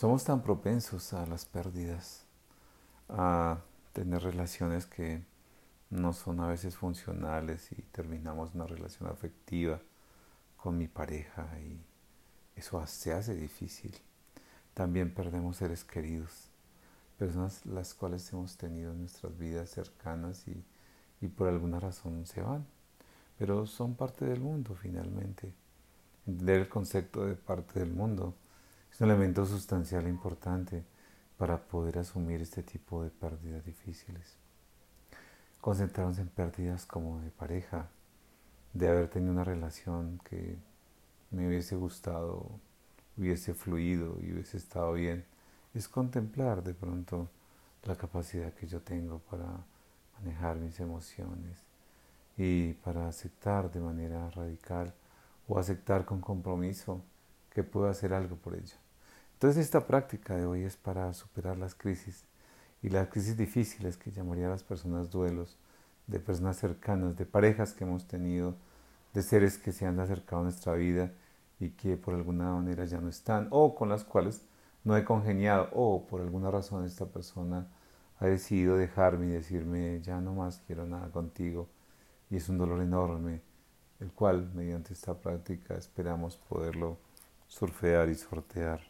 Somos tan propensos a las pérdidas, a tener relaciones que no son a veces funcionales y terminamos una relación afectiva con mi pareja y eso se hace difícil. También perdemos seres queridos, personas las cuales hemos tenido en nuestras vidas cercanas y, y por alguna razón se van, pero son parte del mundo finalmente. Entender el concepto de parte del mundo es un elemento sustancial importante para poder asumir este tipo de pérdidas difíciles. Concentrarnos en pérdidas como de pareja, de haber tenido una relación que me hubiese gustado, hubiese fluido y hubiese estado bien, es contemplar de pronto la capacidad que yo tengo para manejar mis emociones y para aceptar de manera radical o aceptar con compromiso que puedo hacer algo por ello. Entonces esta práctica de hoy es para superar las crisis y las crisis difíciles que llamaría a las personas duelos, de personas cercanas, de parejas que hemos tenido, de seres que se han acercado a nuestra vida y que por alguna manera ya no están, o con las cuales no he congeniado, o por alguna razón esta persona ha decidido dejarme y decirme ya no más quiero nada contigo y es un dolor enorme el cual mediante esta práctica esperamos poderlo surfear y sortear.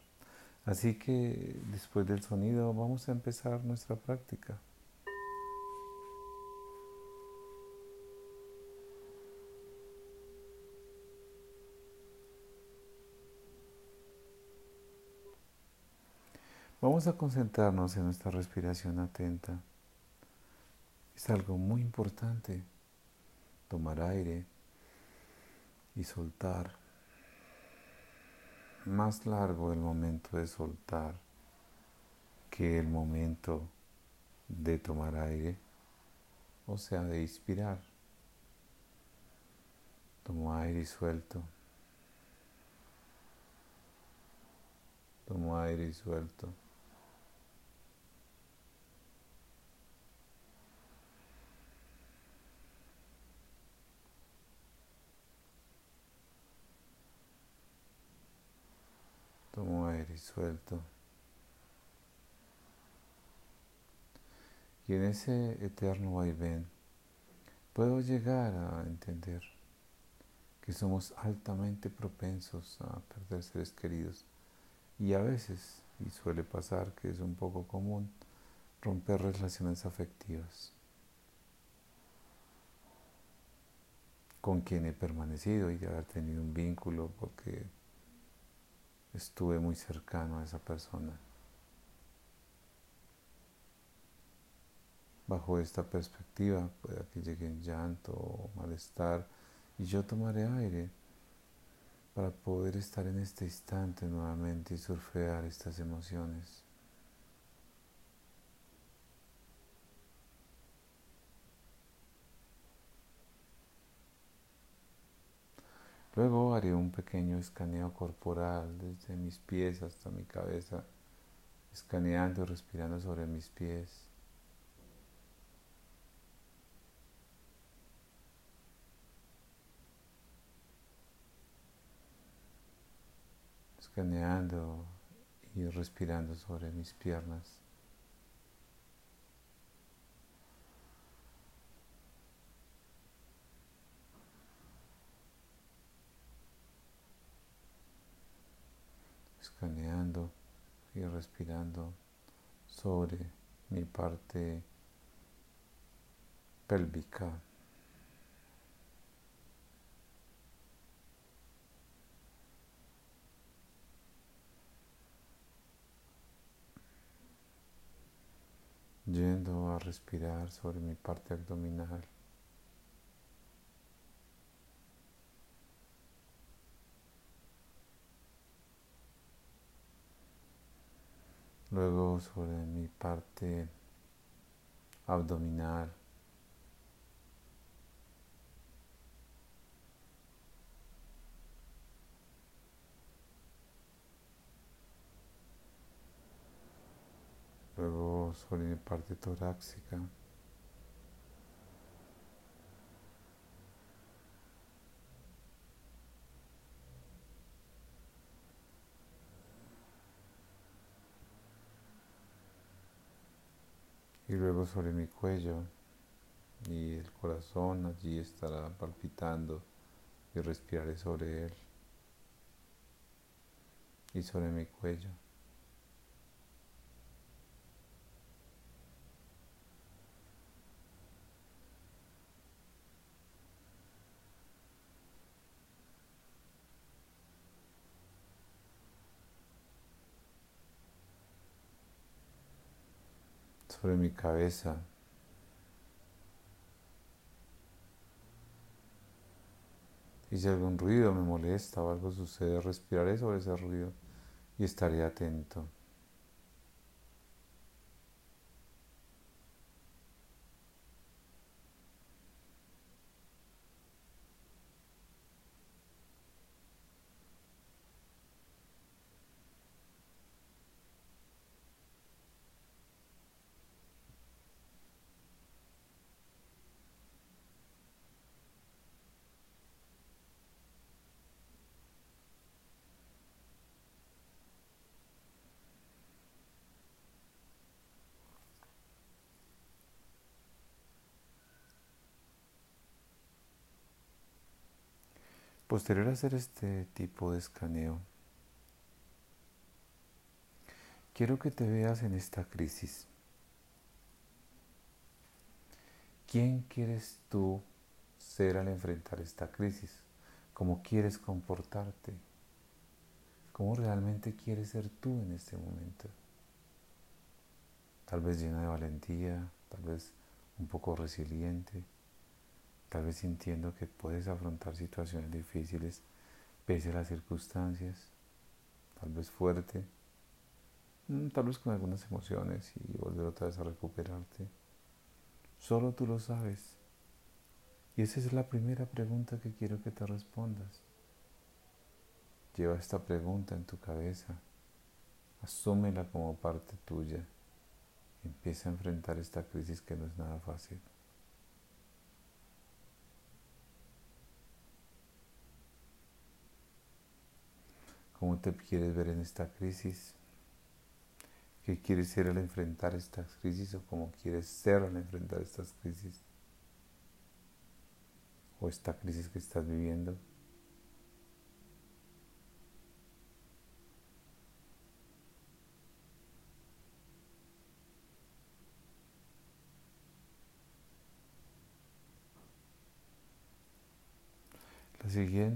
Así que después del sonido vamos a empezar nuestra práctica. Vamos a concentrarnos en nuestra respiración atenta. Es algo muy importante tomar aire y soltar. Más largo el momento de soltar que el momento de tomar aire, o sea, de inspirar. Tomo aire y suelto. Tomo aire y suelto. Tomo aire y suelto. Y en ese eterno vaivén puedo llegar a entender que somos altamente propensos a perder seres queridos y a veces, y suele pasar que es un poco común, romper relaciones afectivas con quien he permanecido y de haber tenido un vínculo porque estuve muy cercano a esa persona. Bajo esta perspectiva puede que llegue llanto o malestar y yo tomaré aire para poder estar en este instante nuevamente y surfear estas emociones. Luego haré un pequeño escaneo corporal desde mis pies hasta mi cabeza, escaneando y respirando sobre mis pies. Escaneando y respirando sobre mis piernas. Escaneando y respirando sobre mi parte pélvica. yendo a respirar sobre mi parte abdominal. Luego sobre mi parte abdominal. Luego sobre mi parte torácica. Y luego sobre mi cuello y el corazón allí estará palpitando y respiraré sobre él y sobre mi cuello. Sobre mi cabeza. Y si algún ruido me molesta o algo sucede, respiraré sobre ese ruido y estaré atento. Posterior a hacer este tipo de escaneo, quiero que te veas en esta crisis. ¿Quién quieres tú ser al enfrentar esta crisis? ¿Cómo quieres comportarte? ¿Cómo realmente quieres ser tú en este momento? Tal vez llena de valentía, tal vez un poco resiliente tal vez sintiendo que puedes afrontar situaciones difíciles pese a las circunstancias, tal vez fuerte, mm, tal vez con algunas emociones y volver otra vez a recuperarte. Solo tú lo sabes. Y esa es la primera pregunta que quiero que te respondas. Lleva esta pregunta en tu cabeza, asúmela como parte tuya. Empieza a enfrentar esta crisis que no es nada fácil. ¿Cómo te quieres ver en esta crisis? ¿Qué quieres ser al enfrentar estas crisis o cómo quieres ser al enfrentar estas crisis? ¿O esta crisis que estás viviendo? La siguiente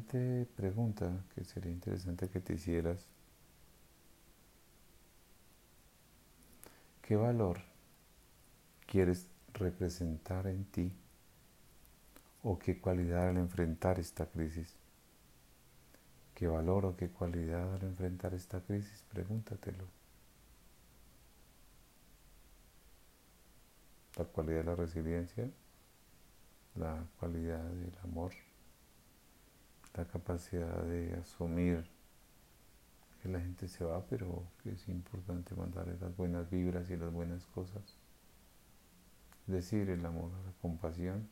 pregunta que sería interesante que te hicieras, ¿qué valor quieres representar en ti o qué cualidad al enfrentar esta crisis? ¿Qué valor o qué cualidad al enfrentar esta crisis? Pregúntatelo. La cualidad de la resiliencia, la cualidad del amor la capacidad de asumir que la gente se va, pero que es importante mandarle las buenas vibras y las buenas cosas. Es decir, el amor, la compasión.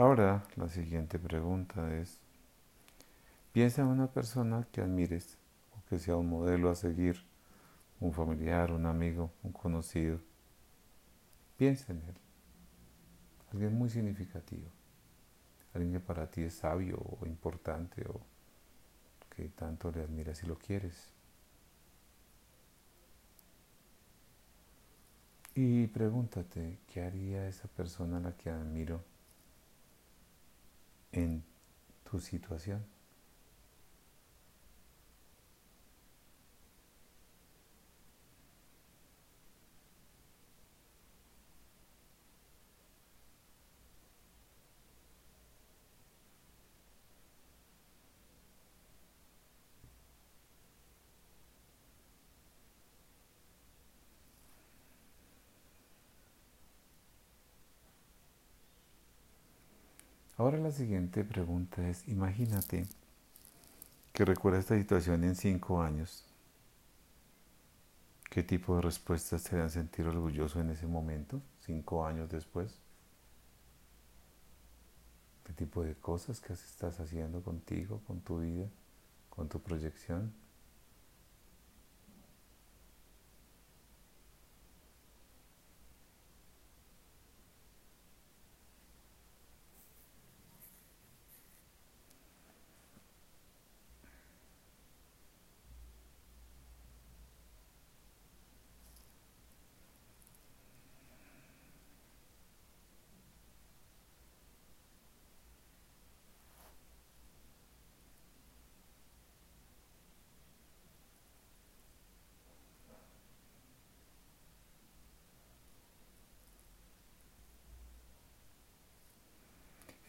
Ahora la siguiente pregunta es, piensa en una persona que admires o que sea un modelo a seguir, un familiar, un amigo, un conocido. Piensa en él, alguien muy significativo, alguien que para ti es sabio o importante o que tanto le admiras y lo quieres. Y pregúntate, ¿qué haría esa persona a la que admiro? En tu situación. Ahora la siguiente pregunta es, imagínate que recuerda esta situación en cinco años. ¿Qué tipo de respuestas te harán sentir orgulloso en ese momento, cinco años después? ¿Qué tipo de cosas que estás haciendo contigo, con tu vida, con tu proyección?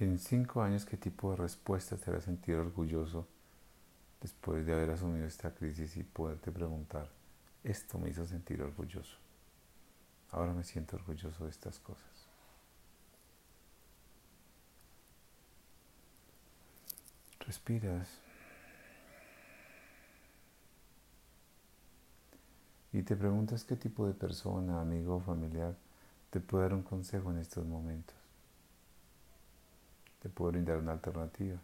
En cinco años, ¿qué tipo de respuesta te hará sentir orgulloso después de haber asumido esta crisis y poderte preguntar, esto me hizo sentir orgulloso? Ahora me siento orgulloso de estas cosas. Respiras. Y te preguntas qué tipo de persona, amigo o familiar te puede dar un consejo en estos momentos te puedo brindar una alternativa.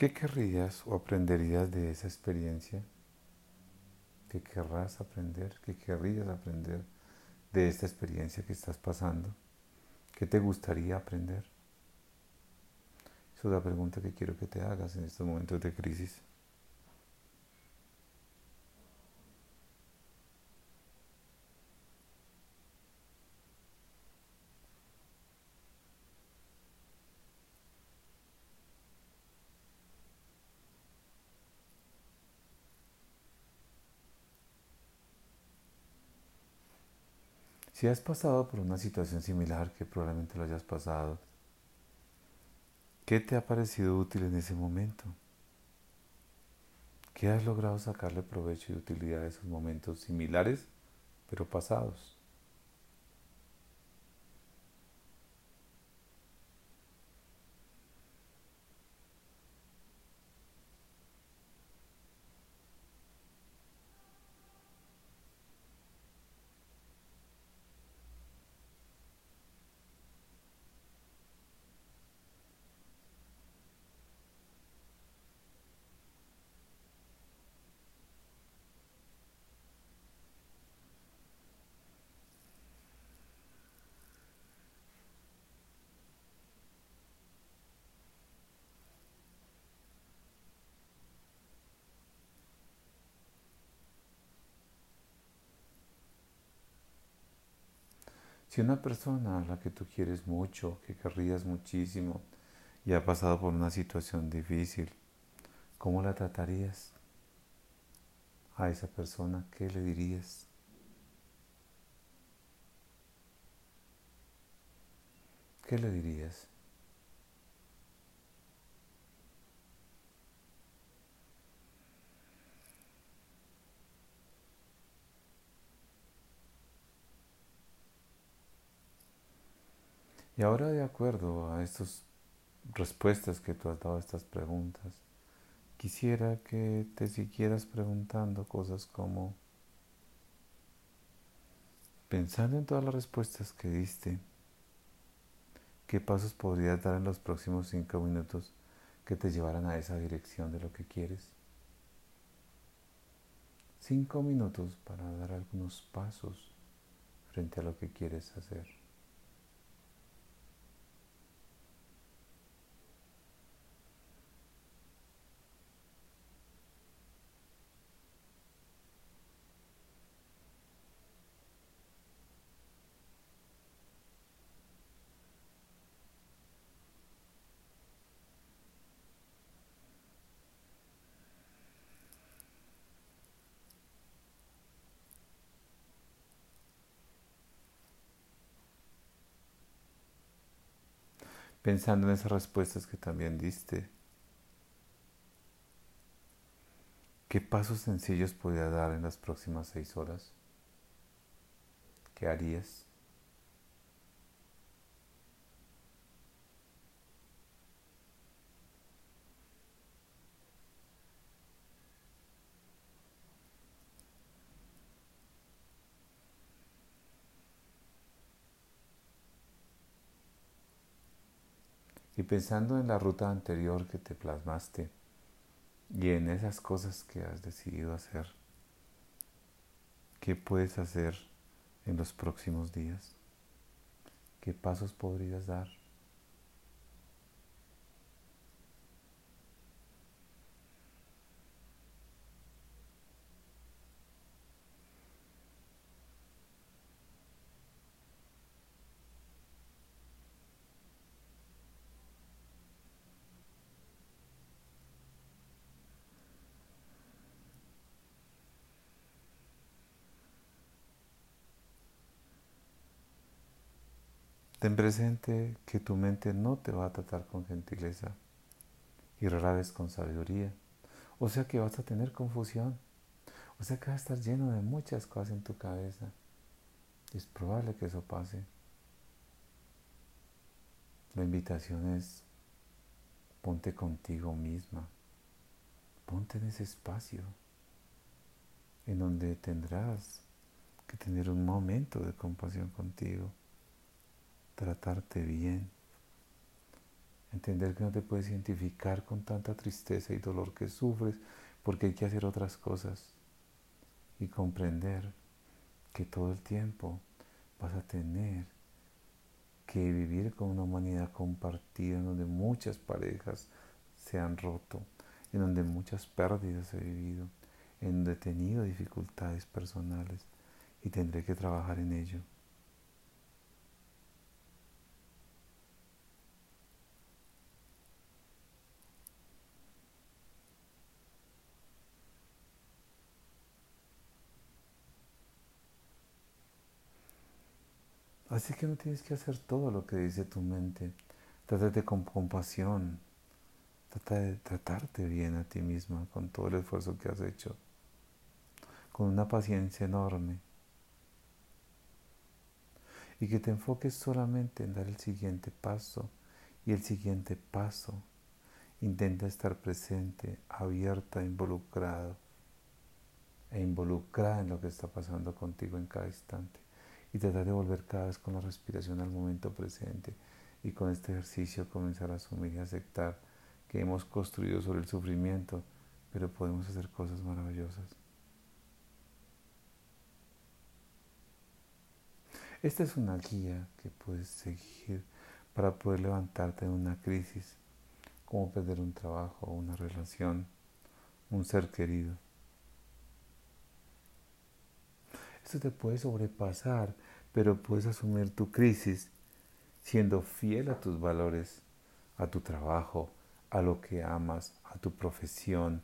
¿Qué querrías o aprenderías de esa experiencia? ¿Qué querrás aprender? ¿Qué querrías aprender de esta experiencia que estás pasando? ¿Qué te gustaría aprender? Esa es la pregunta que quiero que te hagas en estos momentos de crisis. Si has pasado por una situación similar, que probablemente lo hayas pasado, ¿qué te ha parecido útil en ese momento? ¿Qué has logrado sacarle provecho y utilidad a esos momentos similares, pero pasados? Si una persona a la que tú quieres mucho, que querrías muchísimo, y ha pasado por una situación difícil, ¿cómo la tratarías? a esa persona, ¿qué le dirías? ¿Qué le dirías? Y ahora de acuerdo a estas respuestas que tú has dado a estas preguntas, quisiera que te siguieras preguntando cosas como, pensando en todas las respuestas que diste, ¿qué pasos podrías dar en los próximos cinco minutos que te llevaran a esa dirección de lo que quieres? Cinco minutos para dar algunos pasos frente a lo que quieres hacer. Pensando en esas respuestas que también diste. ¿Qué pasos sencillos podría dar en las próximas seis horas? ¿Qué harías? Pensando en la ruta anterior que te plasmaste y en esas cosas que has decidido hacer, ¿qué puedes hacer en los próximos días? ¿Qué pasos podrías dar? Ten presente que tu mente no te va a tratar con gentileza y rara vez con sabiduría. O sea que vas a tener confusión. O sea que vas a estar lleno de muchas cosas en tu cabeza. Es probable que eso pase. La invitación es ponte contigo misma. Ponte en ese espacio en donde tendrás que tener un momento de compasión contigo tratarte bien, entender que no te puedes identificar con tanta tristeza y dolor que sufres porque hay que hacer otras cosas y comprender que todo el tiempo vas a tener que vivir con una humanidad compartida en donde muchas parejas se han roto, en donde muchas pérdidas he vivido, en donde he tenido dificultades personales y tendré que trabajar en ello. Así que no tienes que hacer todo lo que dice tu mente. Trata con compasión. Trata de tratarte bien a ti misma con todo el esfuerzo que has hecho. Con una paciencia enorme. Y que te enfoques solamente en dar el siguiente paso y el siguiente paso. Intenta estar presente, abierta, involucrado e involucrada en lo que está pasando contigo en cada instante y tratar de volver cada vez con la respiración al momento presente y con este ejercicio comenzar a asumir y aceptar que hemos construido sobre el sufrimiento, pero podemos hacer cosas maravillosas. Esta es una guía que puedes seguir para poder levantarte de una crisis, como perder un trabajo, una relación, un ser querido. Esto te puede sobrepasar, pero puedes asumir tu crisis siendo fiel a tus valores, a tu trabajo, a lo que amas, a tu profesión,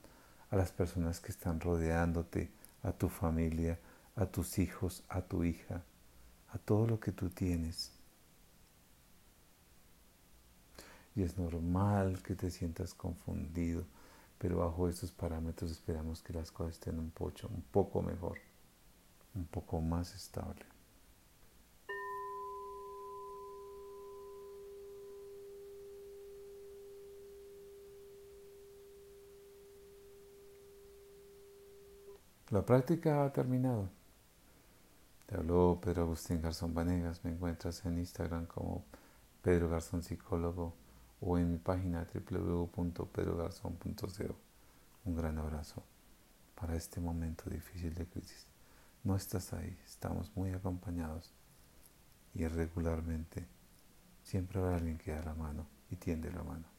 a las personas que están rodeándote, a tu familia, a tus hijos, a tu hija, a todo lo que tú tienes. Y es normal que te sientas confundido, pero bajo estos parámetros esperamos que las cosas estén un, poco, un poco mejor, un poco más estable. La práctica ha terminado. Te habló Pedro Agustín Garzón Vanegas. Me encuentras en Instagram como Pedro Garzón Psicólogo o en mi página www.pedrogarzón.co. Un gran abrazo para este momento difícil de crisis. No estás ahí, estamos muy acompañados y regularmente siempre habrá alguien que da la mano y tiende la mano.